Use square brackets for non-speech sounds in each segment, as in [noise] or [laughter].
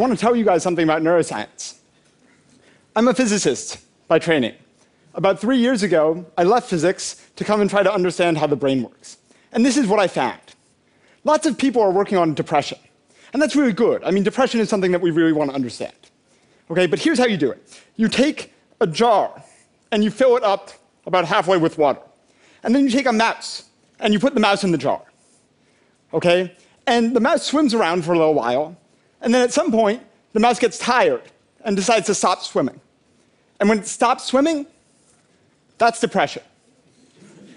want to tell you guys something about neuroscience. I'm a physicist by training. About three years ago, I left physics to come and try to understand how the brain works. And this is what I found. Lots of people are working on depression. And that's really good. I mean, depression is something that we really want to understand. Okay, but here's how you do it you take a jar and you fill it up about halfway with water. And then you take a mouse and you put the mouse in the jar. Okay? And the mouse swims around for a little while. And then at some point, the mouse gets tired and decides to stop swimming. And when it stops swimming, that's depression.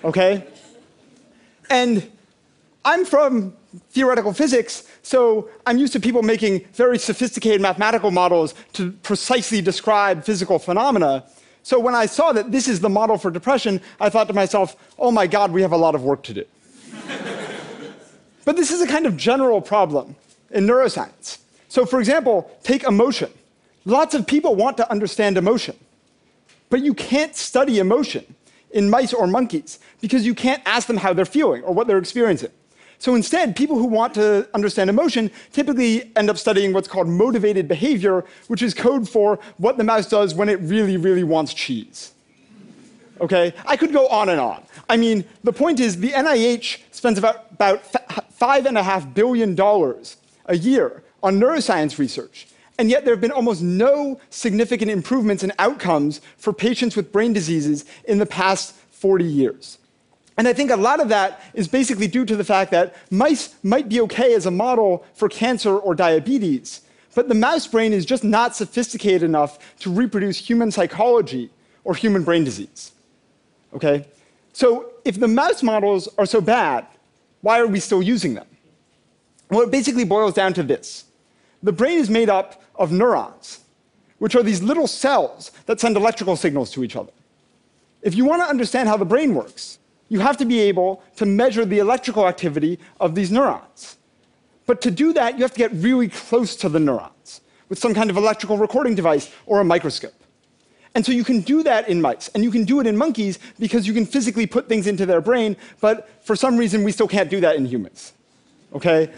Okay? And I'm from theoretical physics, so I'm used to people making very sophisticated mathematical models to precisely describe physical phenomena. So when I saw that this is the model for depression, I thought to myself, oh my God, we have a lot of work to do. [laughs] but this is a kind of general problem in neuroscience. So, for example, take emotion. Lots of people want to understand emotion, but you can't study emotion in mice or monkeys because you can't ask them how they're feeling or what they're experiencing. So instead, people who want to understand emotion typically end up studying what's called motivated behavior, which is code for what the mouse does when it really, really wants cheese. Okay? I could go on and on. I mean, the point is the NIH spends about, about $5.5 billion a year on neuroscience research. And yet, there have been almost no significant improvements in outcomes for patients with brain diseases in the past 40 years. And I think a lot of that is basically due to the fact that mice might be okay as a model for cancer or diabetes, but the mouse brain is just not sophisticated enough to reproduce human psychology or human brain disease. Okay? So if the mouse models are so bad, why are we still using them? Well, it basically boils down to this. The brain is made up of neurons, which are these little cells that send electrical signals to each other. If you want to understand how the brain works, you have to be able to measure the electrical activity of these neurons. But to do that, you have to get really close to the neurons with some kind of electrical recording device or a microscope. And so you can do that in mice, and you can do it in monkeys because you can physically put things into their brain, but for some reason we still can't do that in humans. Okay?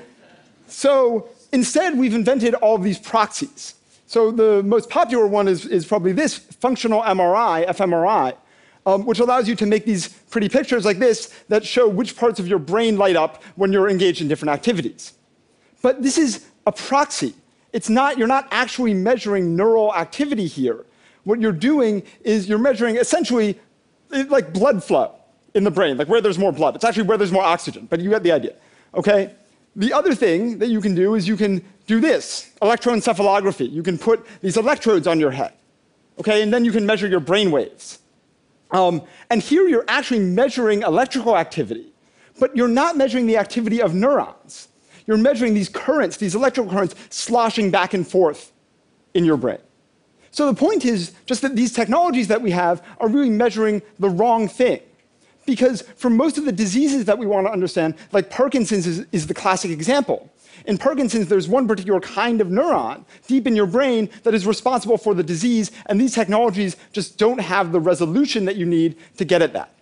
So instead, we've invented all these proxies. So the most popular one is, is probably this functional MRI, fMRI, um, which allows you to make these pretty pictures like this that show which parts of your brain light up when you're engaged in different activities. But this is a proxy. It's not, you're not actually measuring neural activity here. What you're doing is you're measuring essentially like blood flow in the brain, like where there's more blood. It's actually where there's more oxygen, but you get the idea. Okay? The other thing that you can do is you can do this electroencephalography. You can put these electrodes on your head. Okay? And then you can measure your brain waves. Um, and here you're actually measuring electrical activity, but you're not measuring the activity of neurons. You're measuring these currents, these electrical currents sloshing back and forth in your brain. So the point is just that these technologies that we have are really measuring the wrong thing. Because for most of the diseases that we want to understand, like Parkinson's is, is the classic example. In Parkinson's, there's one particular kind of neuron deep in your brain that is responsible for the disease, and these technologies just don't have the resolution that you need to get at that.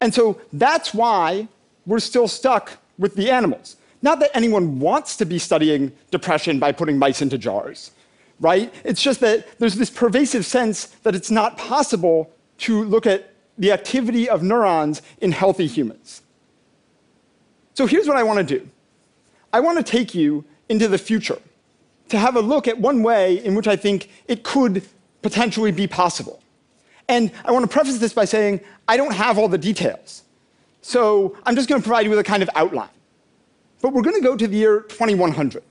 And so that's why we're still stuck with the animals. Not that anyone wants to be studying depression by putting mice into jars, right? It's just that there's this pervasive sense that it's not possible to look at the activity of neurons in healthy humans. So here's what I want to do I want to take you into the future to have a look at one way in which I think it could potentially be possible. And I want to preface this by saying I don't have all the details. So I'm just going to provide you with a kind of outline. But we're going to go to the year 2100.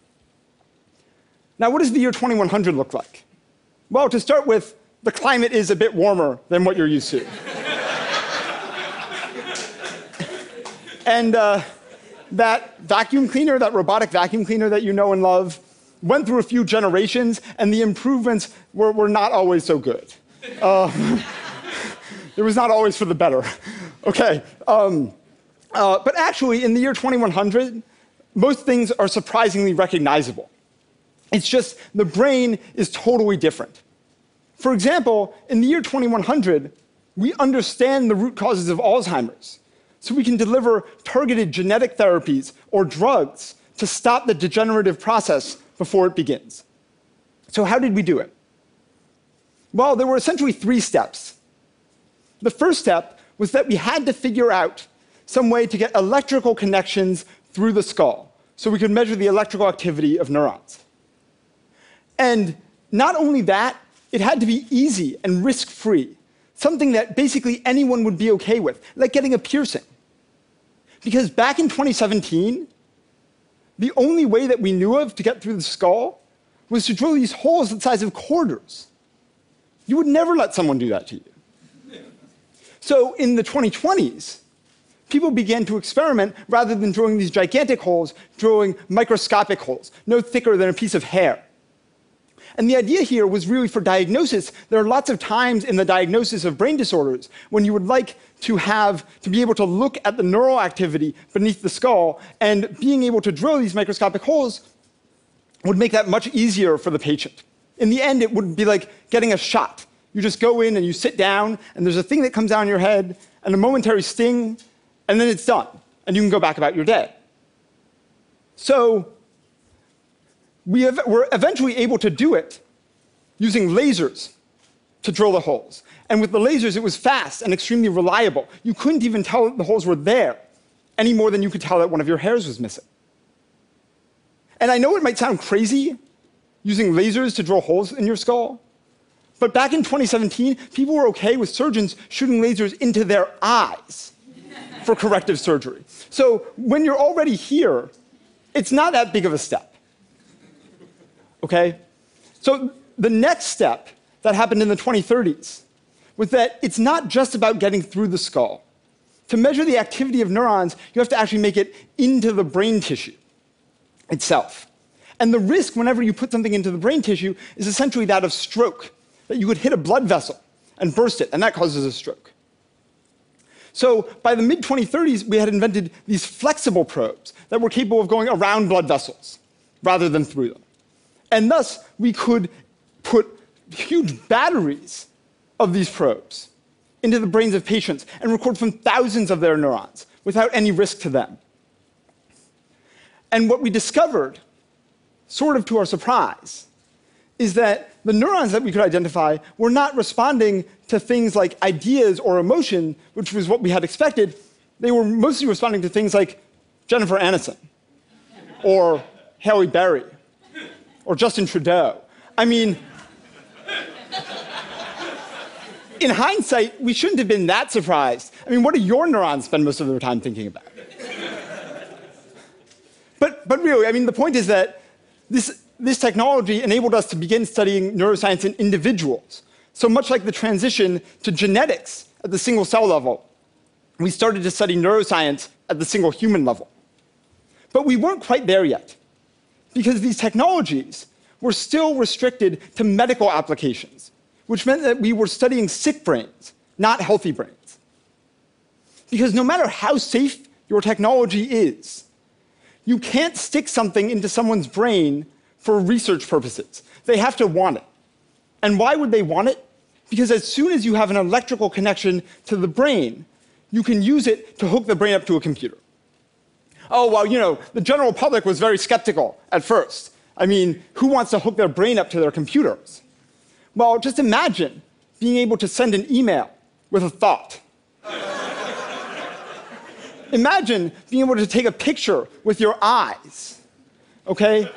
Now, what does the year 2100 look like? Well, to start with, the climate is a bit warmer than what you're used to. And uh, that vacuum cleaner, that robotic vacuum cleaner that you know and love, went through a few generations, and the improvements were, were not always so good. Uh, [laughs] it was not always for the better. Okay. Um, uh, but actually, in the year 2100, most things are surprisingly recognizable. It's just the brain is totally different. For example, in the year 2100, we understand the root causes of Alzheimer's so we can deliver targeted genetic therapies or drugs to stop the degenerative process before it begins. So, how did we do it? Well, there were essentially three steps. The first step was that we had to figure out some way to get electrical connections through the skull so we could measure the electrical activity of neurons. And not only that, it had to be easy and risk free, something that basically anyone would be okay with, like getting a piercing. Because back in 2017, the only way that we knew of to get through the skull was to drill these holes the size of quarters. You would never let someone do that to you. So in the 2020s, people began to experiment rather than drilling these gigantic holes, drilling microscopic holes, no thicker than a piece of hair. And the idea here was really for diagnosis. There are lots of times in the diagnosis of brain disorders when you would like to have to be able to look at the neural activity beneath the skull, and being able to drill these microscopic holes would make that much easier for the patient. In the end, it would be like getting a shot. You just go in and you sit down, and there's a thing that comes down your head, and a momentary sting, and then it's done, and you can go back about your day. So we were eventually able to do it using lasers to drill the holes. And with the lasers, it was fast and extremely reliable. You couldn't even tell that the holes were there any more than you could tell that one of your hairs was missing. And I know it might sound crazy using lasers to drill holes in your skull, but back in 2017, people were okay with surgeons shooting lasers into their eyes for corrective surgery. So when you're already here, it's not that big of a step. Okay? So the next step that happened in the 2030s was that it's not just about getting through the skull. To measure the activity of neurons, you have to actually make it into the brain tissue itself. And the risk whenever you put something into the brain tissue is essentially that of stroke, that you could hit a blood vessel and burst it, and that causes a stroke. So by the mid 2030s, we had invented these flexible probes that were capable of going around blood vessels rather than through them. And thus, we could put huge batteries of these probes into the brains of patients and record from thousands of their neurons without any risk to them. And what we discovered, sort of to our surprise, is that the neurons that we could identify were not responding to things like ideas or emotion, which was what we had expected. They were mostly responding to things like Jennifer Aniston, or Halle Berry, or Justin Trudeau. I mean, in hindsight, we shouldn't have been that surprised. I mean, what do your neurons spend most of their time thinking about? but, but really, I mean, the point is that this, this technology enabled us to begin studying neuroscience in individuals. So much like the transition to genetics at the single cell level, we started to study neuroscience at the single human level. But we weren't quite there yet, because these technologies were still restricted to medical applications which meant that we were studying sick brains, not healthy brains. Because no matter how safe your technology is, you can't stick something into someone's brain for research purposes. They have to want it. And why would they want it? Because as soon as you have an electrical connection to the brain, you can use it to hook the brain up to a computer. Oh, well, you know, the general public was very skeptical at first. I mean, who wants to hook their brain up to their computers? Well, just imagine being able to send an email with a thought. [laughs] imagine being able to take a picture with your eyes. Okay?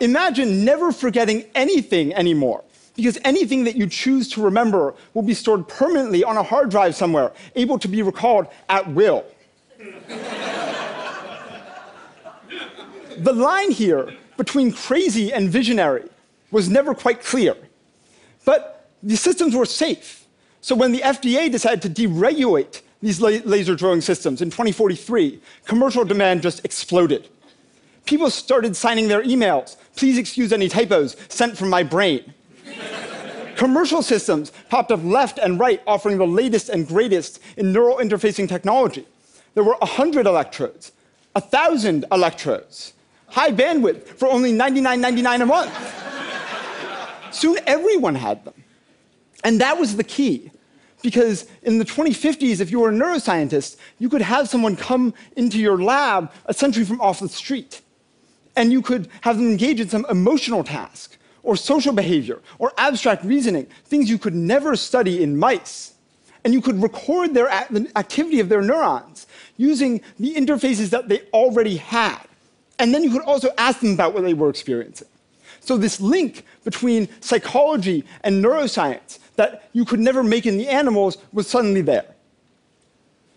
imagine never forgetting anything anymore. Because anything that you choose to remember will be stored permanently on a hard drive somewhere, able to be recalled at will. The line here between crazy and visionary was never quite clear. But the systems were safe. So when the FDA decided to deregulate these laser drilling systems in 2043, commercial demand just exploded. People started signing their emails, please excuse any typos, sent from my brain. [laughs] commercial systems popped up left and right, offering the latest and greatest in neural interfacing technology. There were 100 electrodes, 1,000 electrodes, high bandwidth for only $99.99 a month. Soon everyone had them. And that was the key. Because in the 2050s, if you were a neuroscientist, you could have someone come into your lab essentially from off the street. And you could have them engage in some emotional task or social behavior, or abstract reasoning, things you could never study in mice. And you could record their the activity of their neurons using the interfaces that they already had. And then you could also ask them about what they were experiencing. So this link between psychology and neuroscience that you could never make in the animals was suddenly there.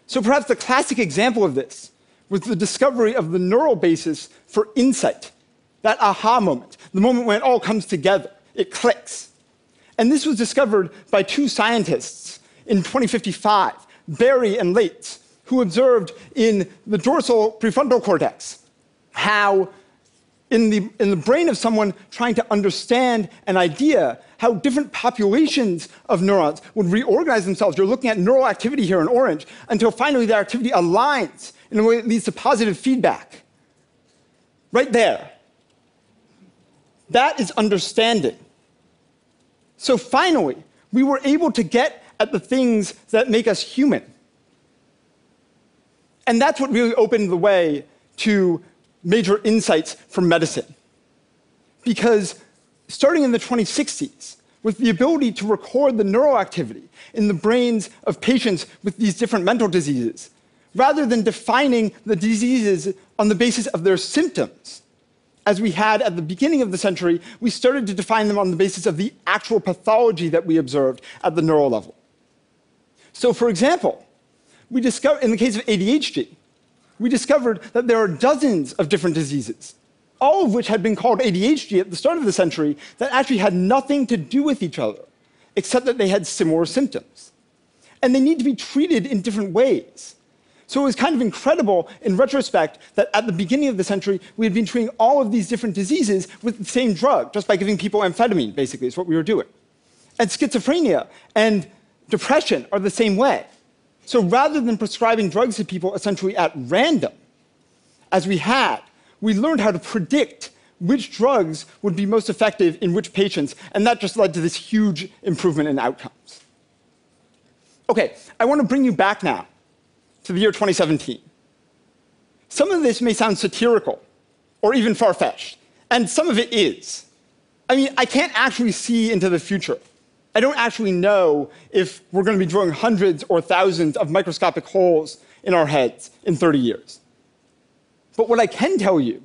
So perhaps the classic example of this was the discovery of the neural basis for insight, that aha moment, the moment when it all comes together, it clicks. And this was discovered by two scientists in 2055, Berry and Laitz, who observed in the dorsal prefrontal cortex how in the, in the brain of someone trying to understand an idea, how different populations of neurons would reorganize themselves. You're looking at neural activity here in orange until finally their activity aligns in a way that leads to positive feedback. Right there. That is understanding. So finally, we were able to get at the things that make us human. And that's what really opened the way to major insights from medicine. Because starting in the 2060s, with the ability to record the neural activity in the brains of patients with these different mental diseases, rather than defining the diseases on the basis of their symptoms, as we had at the beginning of the century, we started to define them on the basis of the actual pathology that we observed at the neural level. So, for example, we discovered in the case of ADHD, we discovered that there are dozens of different diseases, all of which had been called ADHD at the start of the century, that actually had nothing to do with each other, except that they had similar symptoms. And they need to be treated in different ways. So it was kind of incredible in retrospect that at the beginning of the century, we had been treating all of these different diseases with the same drug, just by giving people amphetamine, basically, is what we were doing. And schizophrenia and depression are the same way. So rather than prescribing drugs to people essentially at random, as we had, we learned how to predict which drugs would be most effective in which patients, and that just led to this huge improvement in outcomes. Okay, I want to bring you back now to the year 2017. Some of this may sound satirical or even far fetched, and some of it is. I mean, I can't actually see into the future. I don't actually know if we're going to be drilling hundreds or thousands of microscopic holes in our heads in 30 years. But what I can tell you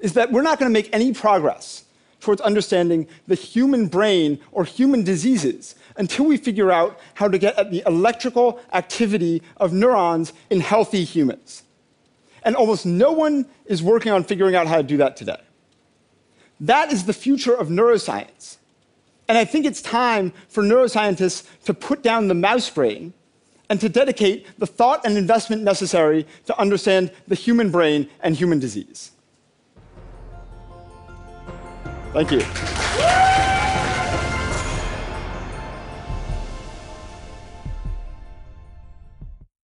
is that we're not going to make any progress towards understanding the human brain or human diseases until we figure out how to get at the electrical activity of neurons in healthy humans. And almost no one is working on figuring out how to do that today. That is the future of neuroscience. And I think it's time for neuroscientists to put down the mouse brain and to dedicate the thought and investment necessary to understand the human brain and human disease. Thank you.